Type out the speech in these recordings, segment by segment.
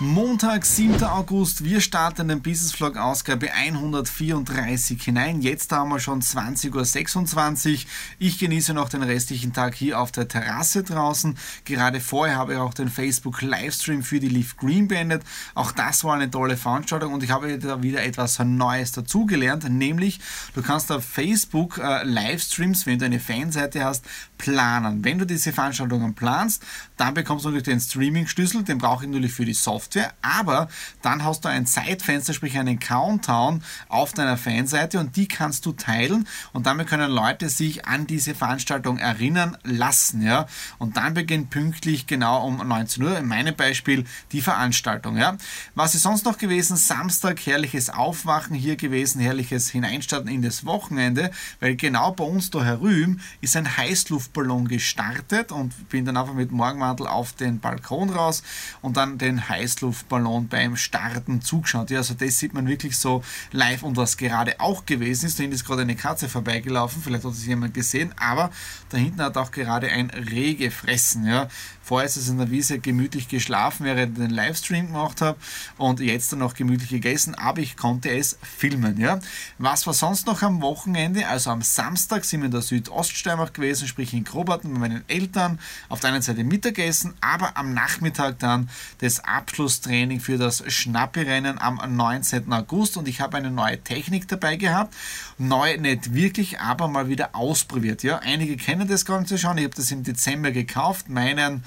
Montag, 7. August, wir starten den Business Vlog Ausgabe 134 hinein. Jetzt haben wir schon 20.26 Uhr. Ich genieße noch den restlichen Tag hier auf der Terrasse draußen. Gerade vorher habe ich auch den Facebook Livestream für die Leaf Green beendet. Auch das war eine tolle Veranstaltung und ich habe da wieder etwas Neues dazugelernt, nämlich du kannst auf Facebook äh, Livestreams, wenn du eine Fanseite hast, planen. Wenn du diese Veranstaltungen planst, dann bekommst du natürlich den Streaming-Schlüssel, den brauche ich natürlich für die Software. Aber dann hast du ein Zeitfenster, sprich einen Countdown auf deiner Fanseite und die kannst du teilen und damit können Leute sich an diese Veranstaltung erinnern lassen. Ja? Und dann beginnt pünktlich genau um 19 Uhr, in meinem Beispiel, die Veranstaltung. Ja? Was ist sonst noch gewesen? Samstag, herrliches Aufwachen hier gewesen, herrliches Hineinstarten in das Wochenende, weil genau bei uns da herüben ist ein Heißluftballon gestartet und bin dann einfach mit Morgenmantel auf den Balkon raus und dann den Heißluftballon Heißluftballon beim Starten zugeschaut. Ja, also das sieht man wirklich so live und was gerade auch gewesen ist, da hinten ist gerade eine Katze vorbeigelaufen, vielleicht hat es jemand gesehen, aber da hinten hat auch gerade ein Reh gefressen. Ja. Vorher ist es in der Wiese gemütlich geschlafen, während ich den Livestream gemacht habe und jetzt dann noch gemütlich gegessen, aber ich konnte es filmen. Ja. Was war sonst noch am Wochenende? Also am Samstag sind wir in der Südoststeiermark gewesen, sprich in Grobaten mit meinen Eltern. Auf der einen Seite Mittagessen, aber am Nachmittag dann das Abschlusstraining für das Schnappi-Rennen am 19. August und ich habe eine neue Technik dabei gehabt. Neu nicht wirklich, aber mal wieder ausprobiert. Ja. Einige kennen das Ganze schon. Ich habe das im Dezember gekauft, meinen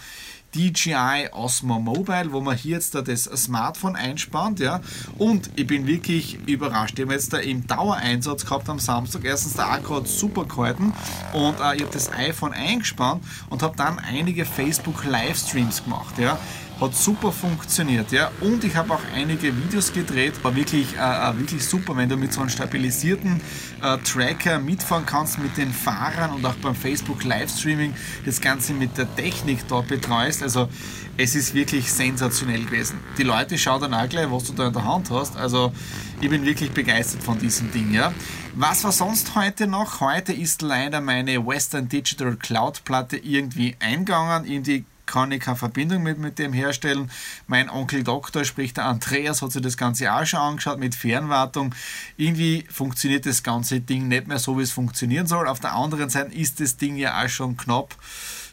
DJI Osmo Mobile, wo man hier jetzt da das Smartphone einspannt, ja. Und ich bin wirklich überrascht. Ich habe jetzt da im Dauereinsatz gehabt am Samstag. Erstens, der Akku hat super gehalten und äh, ich habe das iPhone eingespannt und habe dann einige Facebook Livestreams gemacht, ja hat super funktioniert, ja. Und ich habe auch einige Videos gedreht, war wirklich, äh, äh, wirklich super, wenn du mit so einem stabilisierten äh, Tracker mitfahren kannst mit den Fahrern und auch beim Facebook Livestreaming das Ganze mit der Technik dort betreust. Also es ist wirklich sensationell gewesen. Die Leute schauen dann auch gleich, was du da in der Hand hast. Also ich bin wirklich begeistert von diesem Ding, ja. Was war sonst heute noch? Heute ist leider meine Western Digital Cloud Platte irgendwie eingegangen in die kann ich keine Verbindung mit, mit dem herstellen. Mein Onkel Doktor, sprich der Andreas, hat sich das Ganze auch schon angeschaut mit Fernwartung. Irgendwie funktioniert das ganze Ding nicht mehr so, wie es funktionieren soll. Auf der anderen Seite ist das Ding ja auch schon knapp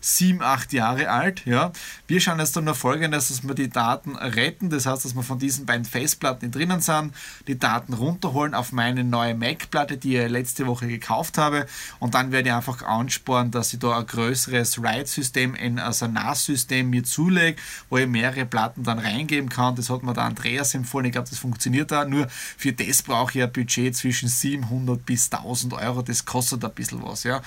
sieben, acht Jahre alt. Ja. Wir schauen jetzt dann nur folgendes, dass wir die Daten retten. Das heißt, dass wir von diesen beiden Festplatten, die drinnen sind, die Daten runterholen auf meine neue Mac-Platte, die ich letzte Woche gekauft habe. Und dann werde ich einfach ansporen, dass ich da ein größeres RAID-System, also ein NAS-System mir zulege, wo ich mehrere Platten dann reingeben kann. Das hat mir der Andreas empfohlen. Ich glaube, das funktioniert da. Nur für das brauche ich ein Budget zwischen 700 bis 1000 Euro. Das kostet ein bisschen was. Ja.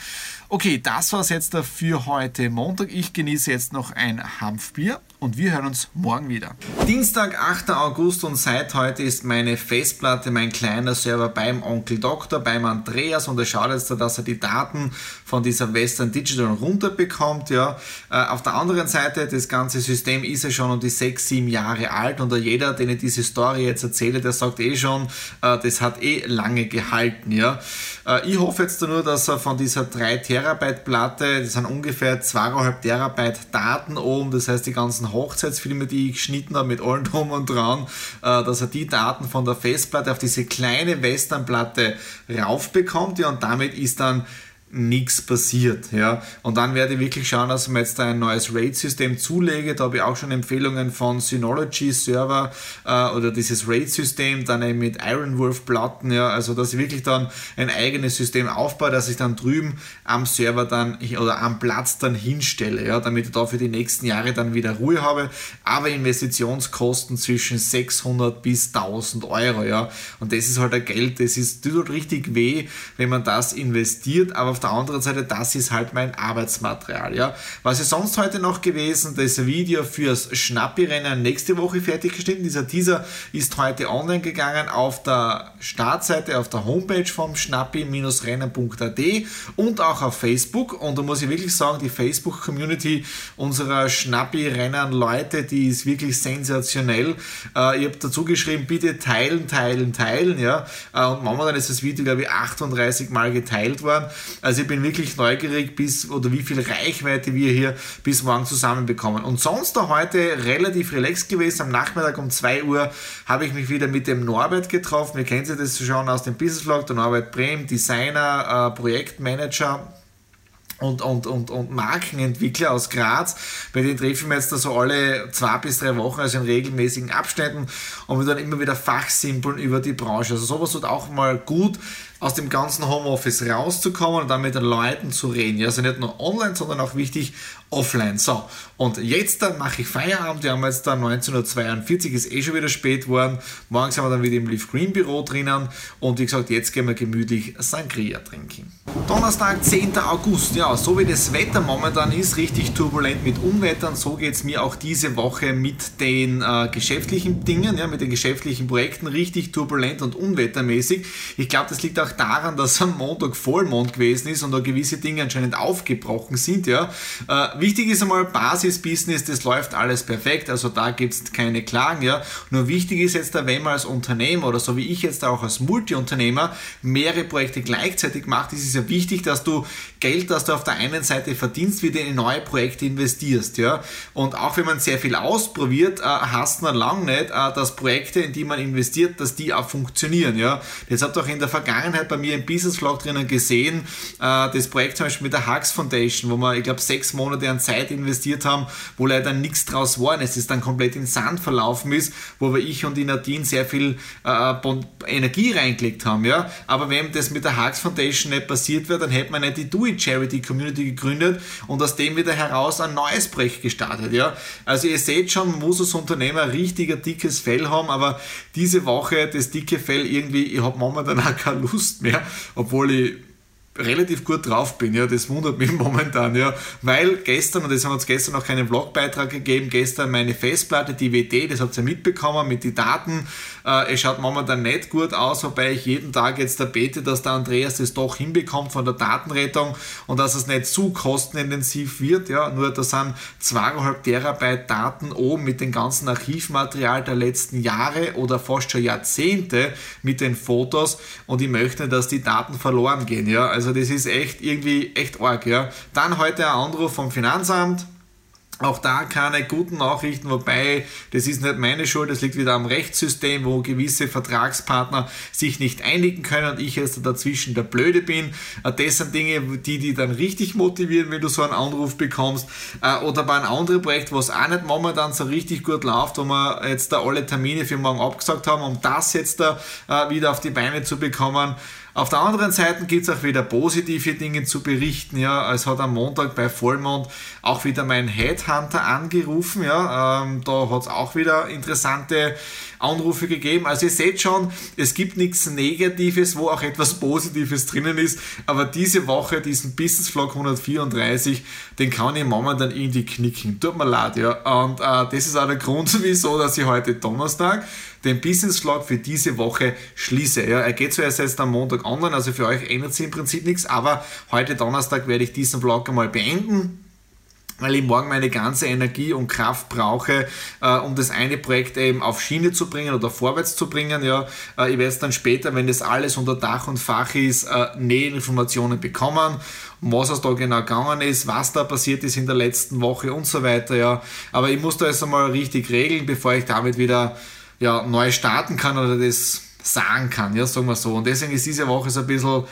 Okay, das war es jetzt für heute Montag. Ich genieße jetzt noch ein Hanfbier und wir hören uns morgen wieder. Dienstag, 8. August und seit heute ist meine Festplatte, mein kleiner Server beim Onkel Doktor, beim Andreas und er schaut jetzt, dass er die Daten von dieser Western Digital runterbekommt. Ja. Äh, auf der anderen Seite, das ganze System ist ja schon um die 6, 7 Jahre alt und jeder, den ich diese Story jetzt erzähle, der sagt eh schon, äh, das hat eh lange gehalten. Ja. Äh, ich hoffe jetzt nur, dass er von dieser 3 Terabyte Platte, das sind ungefähr 2,5 Terabyte Daten oben, das heißt die ganzen Hochzeitsfilme, die ich geschnitten habe mit allen drum und dran, äh, dass er die Daten von der Festplatte auf diese kleine Westernplatte raufbekommt ja, und damit ist dann nichts passiert. Ja. Und dann werde ich wirklich schauen, dass ich mir jetzt ein neues RAID-System zulege. Da habe ich auch schon Empfehlungen von Synology Server äh, oder dieses RAID-System, dann eben mit Ironwolf-Platten, ja, also dass ich wirklich dann ein eigenes System aufbaue, dass ich dann drüben am Server dann oder am Platz dann hinstelle, ja, damit ich da für die nächsten Jahre dann wieder Ruhe habe. Aber Investitionskosten zwischen 600 bis 1000 Euro, ja. Und das ist halt ein Geld, das ist, tut richtig weh, wenn man das investiert, aber auf der anderen Seite, das ist halt mein Arbeitsmaterial. Ja. Was ist sonst heute noch gewesen? Das Video fürs Schnappi-Rennen nächste Woche fertiggestellt. Dieser Teaser ist heute online gegangen auf der Startseite, auf der Homepage vom schnappi-rennen.at und auch auf Facebook. Und da muss ich wirklich sagen, die Facebook-Community unserer Schnappi-Rennen-Leute, die ist wirklich sensationell. Äh, ich habe dazu geschrieben, bitte teilen, teilen, teilen. Ja. Äh, und momentan ist das Video, glaube ich, 38 Mal geteilt worden. Also ich bin wirklich neugierig, bis oder wie viel Reichweite wir hier bis morgen zusammenbekommen. Und sonst da heute relativ relaxed gewesen. Am Nachmittag um 2 Uhr habe ich mich wieder mit dem Norbert getroffen. Ihr kennt Sie das schon aus dem Business Vlog, der Norbert Brehm, Designer, äh, Projektmanager und, und, und, und Markenentwickler aus Graz. Bei denen treffen wir jetzt da so alle zwei bis drei Wochen, also in regelmäßigen Abständen und wir dann immer wieder fachsimpeln über die Branche. Also sowas tut auch mal gut, aus dem ganzen Homeoffice rauszukommen und dann mit den Leuten zu reden. Ja, also nicht nur online, sondern auch wichtig offline. So, und jetzt dann mache ich Feierabend. Wir haben jetzt dann 1942, ist eh schon wieder spät geworden. Morgen sind wir dann wieder im Leaf Green Büro drinnen und wie gesagt, jetzt gehen wir gemütlich Sangria trinken. Donnerstag, 10. August. Ja, so wie das Wetter momentan ist, richtig turbulent mit Unwettern, so geht es mir auch diese Woche mit den äh, geschäftlichen Dingen, ja, mit den geschäftlichen Projekten, richtig turbulent und unwettermäßig. Ich glaube, das liegt auch daran, dass am Montag Vollmond gewesen ist und da gewisse Dinge anscheinend aufgebrochen sind. Ja. Äh, wichtig ist einmal Basisbusiness, das läuft alles perfekt, also da gibt es keine Klagen. Ja. Nur wichtig ist jetzt, wenn man als Unternehmer oder so wie ich jetzt auch als Multiunternehmer mehrere Projekte gleichzeitig macht, ist es ja wichtig, dass du Geld, das du auf der einen Seite verdienst, wieder in neue Projekte investierst. Ja. Und auch wenn man sehr viel ausprobiert, äh, hast man lang nicht, äh, dass Projekte, in die man investiert, dass die auch funktionieren. Ja. Das ihr auch in der Vergangenheit bei mir im Business Vlog drinnen gesehen, äh, das Projekt zum Beispiel mit der Hux Foundation, wo wir, ich glaube, sechs Monate an Zeit investiert haben, wo leider nichts draus war. Es ist dann komplett in Sand verlaufen ist, wo wir ich und die Nadine sehr viel äh, Energie reingelegt haben. Ja? Aber wenn das mit der Hux Foundation nicht passiert wäre, dann hätte man nicht die Do It Charity Community gegründet und aus dem wieder heraus ein neues Projekt gestartet. Ja? Also ihr seht schon, muss als Unternehmer ein richtiger dickes Fell haben, aber diese Woche das dicke Fell irgendwie, ich habe momentan auch keine Lust mehr, obwohl ich relativ gut drauf bin. Ja, das wundert mich momentan, ja, weil gestern, und das haben wir uns gestern noch keinen Blogbeitrag gegeben, gestern meine Festplatte, die WD, das habt ihr mitbekommen mit den Daten. Äh, es schaut momentan nicht gut aus, wobei ich jeden Tag jetzt da bete, dass der Andreas das doch hinbekommt von der Datenrettung und dass es nicht zu kostenintensiv wird. Ja, nur da sind zweieinhalb Terabyte Daten oben mit dem ganzen Archivmaterial der letzten Jahre oder fast schon Jahrzehnte mit den Fotos und ich möchte, dass die Daten verloren gehen. Ja, also also das ist echt irgendwie echt arg. Ja. Dann heute ein Anruf vom Finanzamt. Auch da keine guten Nachrichten, wobei das ist nicht meine Schuld, das liegt wieder am Rechtssystem, wo gewisse Vertragspartner sich nicht einigen können und ich jetzt dazwischen der Blöde bin. Äh, das sind Dinge, die die dann richtig motivieren, wenn du so einen Anruf bekommst. Äh, oder bei einem anderen Projekt, was auch nicht momentan so richtig gut läuft, wo wir jetzt da alle Termine für morgen abgesagt haben, um das jetzt da äh, wieder auf die Beine zu bekommen. Auf der anderen Seite gibt es auch wieder positive Dinge zu berichten. Ja, es hat am Montag bei Vollmond auch wieder mein Headhunter angerufen. Ja, ähm, da hat es auch wieder interessante Anrufe gegeben. Also ihr seht schon, es gibt nichts Negatives, wo auch etwas Positives drinnen ist. Aber diese Woche, diesen Business Vlog 134, den kann ich momentan irgendwie knicken. Tut mir leid, ja. Und äh, das ist auch der Grund, wieso, dass ich heute Donnerstag den Business Vlog für diese Woche schließe. Ja, er geht zuerst jetzt am Montag online, also für euch ändert sich im Prinzip nichts, aber heute Donnerstag werde ich diesen Vlog einmal beenden weil ich morgen meine ganze Energie und Kraft brauche, äh, um das eine Projekt eben auf Schiene zu bringen oder vorwärts zu bringen. Ja, äh, ich werde es dann später, wenn das alles unter Dach und Fach ist, äh, Informationen bekommen, was es da genau gegangen ist, was da passiert ist in der letzten Woche und so weiter. Ja, aber ich muss da jetzt einmal richtig regeln, bevor ich damit wieder ja, neu starten kann oder das sagen kann, ja, sagen wir so. Und deswegen ist diese Woche so ein bisschen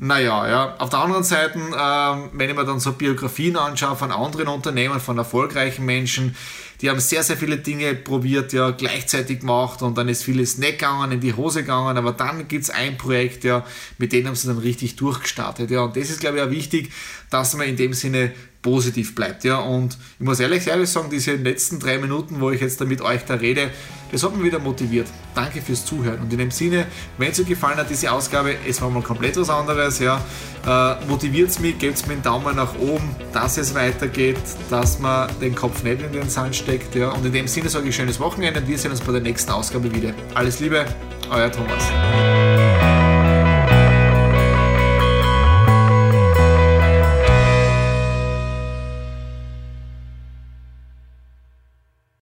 naja, ja. Auf der anderen Seite, ähm, wenn ich mir dann so Biografien anschaue von anderen Unternehmen, von erfolgreichen Menschen, die haben sehr, sehr viele Dinge probiert, ja, gleichzeitig gemacht und dann ist vieles nicht gegangen, in die Hose gegangen, aber dann gibt es ein Projekt, ja, mit dem haben sie dann richtig durchgestartet, ja, und das ist, glaube ich, auch wichtig, dass man in dem Sinne positiv bleibt. Ja. Und ich muss ehrlich, ehrlich sagen, diese letzten drei Minuten, wo ich jetzt da mit euch da rede, das hat mich wieder motiviert. Danke fürs Zuhören. Und in dem Sinne, wenn es euch gefallen hat, diese Ausgabe, es war mal komplett was anderes, ja, äh, motiviert es mich, gebt mir einen Daumen nach oben, dass es weitergeht, dass man den Kopf nicht in den Sand steckt. Ja. Und in dem Sinne sage ich schönes Wochenende und wir sehen uns bei der nächsten Ausgabe wieder. Alles Liebe, euer Thomas.